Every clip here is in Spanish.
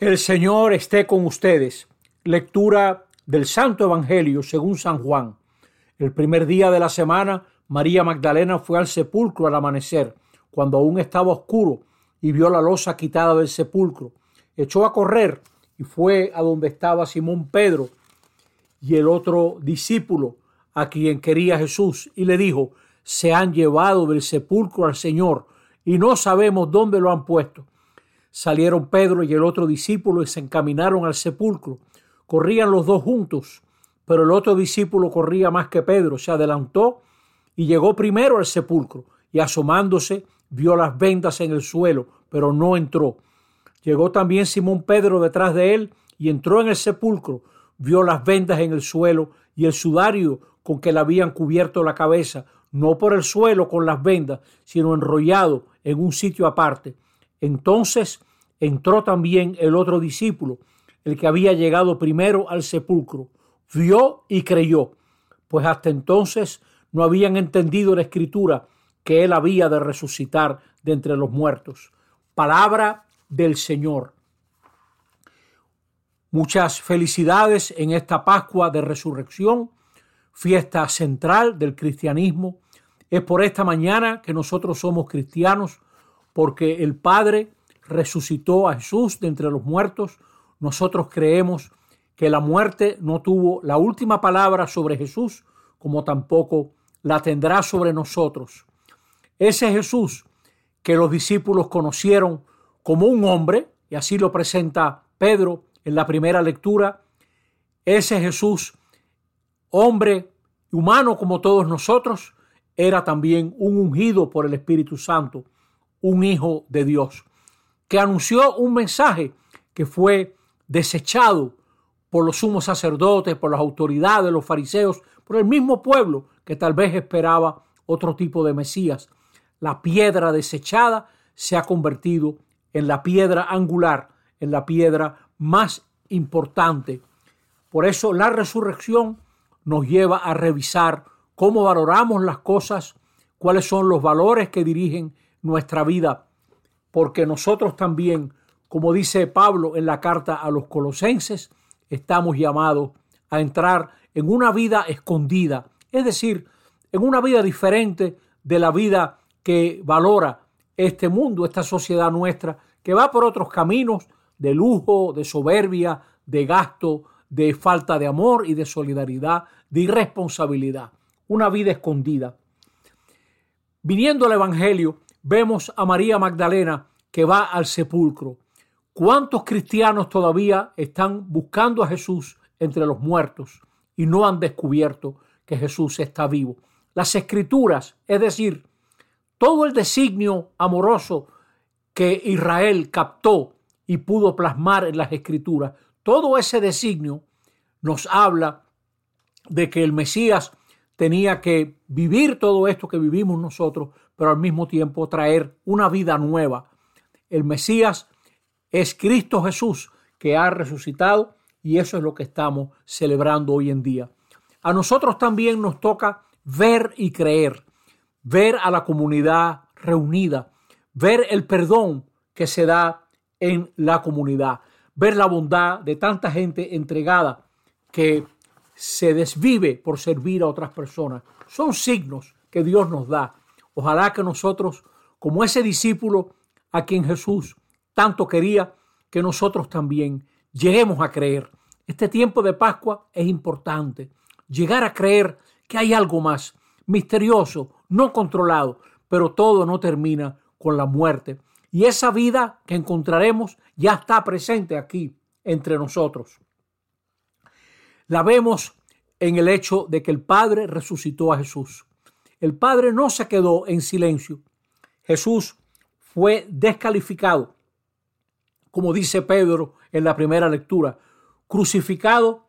El Señor esté con ustedes. Lectura del Santo Evangelio según San Juan. El primer día de la semana, María Magdalena fue al sepulcro al amanecer, cuando aún estaba oscuro, y vio la losa quitada del sepulcro. Echó a correr y fue a donde estaba Simón Pedro y el otro discípulo a quien quería Jesús, y le dijo, se han llevado del sepulcro al Señor, y no sabemos dónde lo han puesto. Salieron Pedro y el otro discípulo y se encaminaron al sepulcro. Corrían los dos juntos, pero el otro discípulo corría más que Pedro, se adelantó y llegó primero al sepulcro, y asomándose vio las vendas en el suelo, pero no entró. Llegó también Simón Pedro detrás de él y entró en el sepulcro, vio las vendas en el suelo y el sudario con que le habían cubierto la cabeza, no por el suelo con las vendas, sino enrollado en un sitio aparte. Entonces entró también el otro discípulo, el que había llegado primero al sepulcro, vio y creyó, pues hasta entonces no habían entendido la escritura que él había de resucitar de entre los muertos. Palabra del Señor. Muchas felicidades en esta Pascua de Resurrección, fiesta central del cristianismo. Es por esta mañana que nosotros somos cristianos, porque el Padre resucitó a Jesús de entre los muertos, nosotros creemos que la muerte no tuvo la última palabra sobre Jesús, como tampoco la tendrá sobre nosotros. Ese Jesús que los discípulos conocieron como un hombre, y así lo presenta Pedro en la primera lectura, ese Jesús, hombre humano como todos nosotros, era también un ungido por el Espíritu Santo, un hijo de Dios que anunció un mensaje que fue desechado por los sumos sacerdotes, por las autoridades, los fariseos, por el mismo pueblo que tal vez esperaba otro tipo de Mesías. La piedra desechada se ha convertido en la piedra angular, en la piedra más importante. Por eso la resurrección nos lleva a revisar cómo valoramos las cosas, cuáles son los valores que dirigen nuestra vida porque nosotros también, como dice Pablo en la carta a los colosenses, estamos llamados a entrar en una vida escondida, es decir, en una vida diferente de la vida que valora este mundo, esta sociedad nuestra, que va por otros caminos de lujo, de soberbia, de gasto, de falta de amor y de solidaridad, de irresponsabilidad, una vida escondida. Viniendo al Evangelio, vemos a María Magdalena que va al sepulcro. ¿Cuántos cristianos todavía están buscando a Jesús entre los muertos y no han descubierto que Jesús está vivo? Las escrituras, es decir, todo el designio amoroso que Israel captó y pudo plasmar en las escrituras, todo ese designio nos habla de que el Mesías tenía que vivir todo esto que vivimos nosotros, pero al mismo tiempo traer una vida nueva. El Mesías es Cristo Jesús que ha resucitado y eso es lo que estamos celebrando hoy en día. A nosotros también nos toca ver y creer, ver a la comunidad reunida, ver el perdón que se da en la comunidad, ver la bondad de tanta gente entregada que se desvive por servir a otras personas. Son signos que Dios nos da. Ojalá que nosotros, como ese discípulo a quien Jesús tanto quería, que nosotros también lleguemos a creer. Este tiempo de Pascua es importante. Llegar a creer que hay algo más misterioso, no controlado, pero todo no termina con la muerte. Y esa vida que encontraremos ya está presente aquí entre nosotros la vemos en el hecho de que el Padre resucitó a Jesús. El Padre no se quedó en silencio. Jesús fue descalificado, como dice Pedro en la primera lectura, crucificado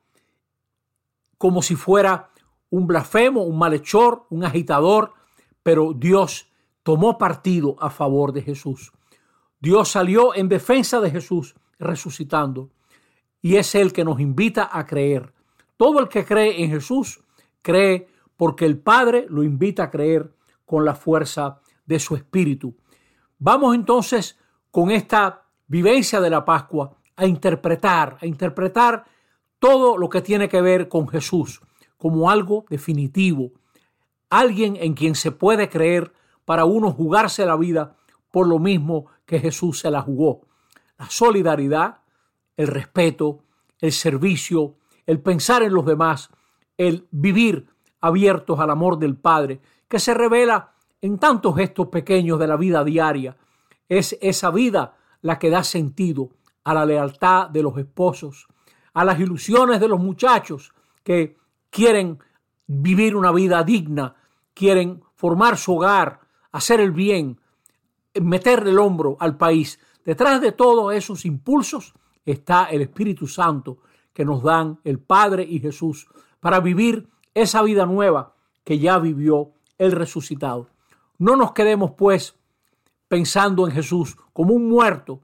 como si fuera un blasfemo, un malhechor, un agitador, pero Dios tomó partido a favor de Jesús. Dios salió en defensa de Jesús resucitando y es el que nos invita a creer. Todo el que cree en Jesús cree porque el Padre lo invita a creer con la fuerza de su espíritu. Vamos entonces con esta vivencia de la Pascua a interpretar, a interpretar todo lo que tiene que ver con Jesús como algo definitivo, alguien en quien se puede creer para uno jugarse la vida por lo mismo que Jesús se la jugó. La solidaridad, el respeto, el servicio, el pensar en los demás, el vivir abiertos al amor del Padre, que se revela en tantos gestos pequeños de la vida diaria. Es esa vida la que da sentido a la lealtad de los esposos, a las ilusiones de los muchachos que quieren vivir una vida digna, quieren formar su hogar, hacer el bien, meterle el hombro al país. Detrás de todos esos impulsos está el Espíritu Santo que nos dan el Padre y Jesús para vivir esa vida nueva que ya vivió el resucitado. No nos quedemos pues pensando en Jesús como un muerto.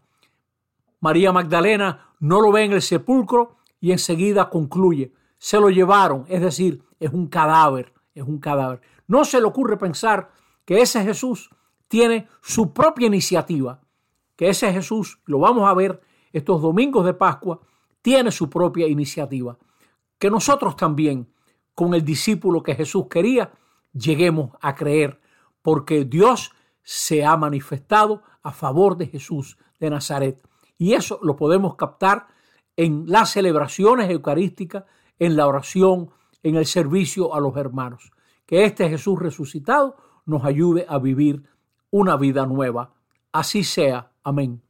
María Magdalena no lo ve en el sepulcro y enseguida concluye, se lo llevaron, es decir, es un cadáver, es un cadáver. No se le ocurre pensar que ese Jesús tiene su propia iniciativa, que ese Jesús, lo vamos a ver estos domingos de Pascua, tiene su propia iniciativa. Que nosotros también, con el discípulo que Jesús quería, lleguemos a creer, porque Dios se ha manifestado a favor de Jesús de Nazaret. Y eso lo podemos captar en las celebraciones eucarísticas, en la oración, en el servicio a los hermanos. Que este Jesús resucitado nos ayude a vivir una vida nueva. Así sea. Amén.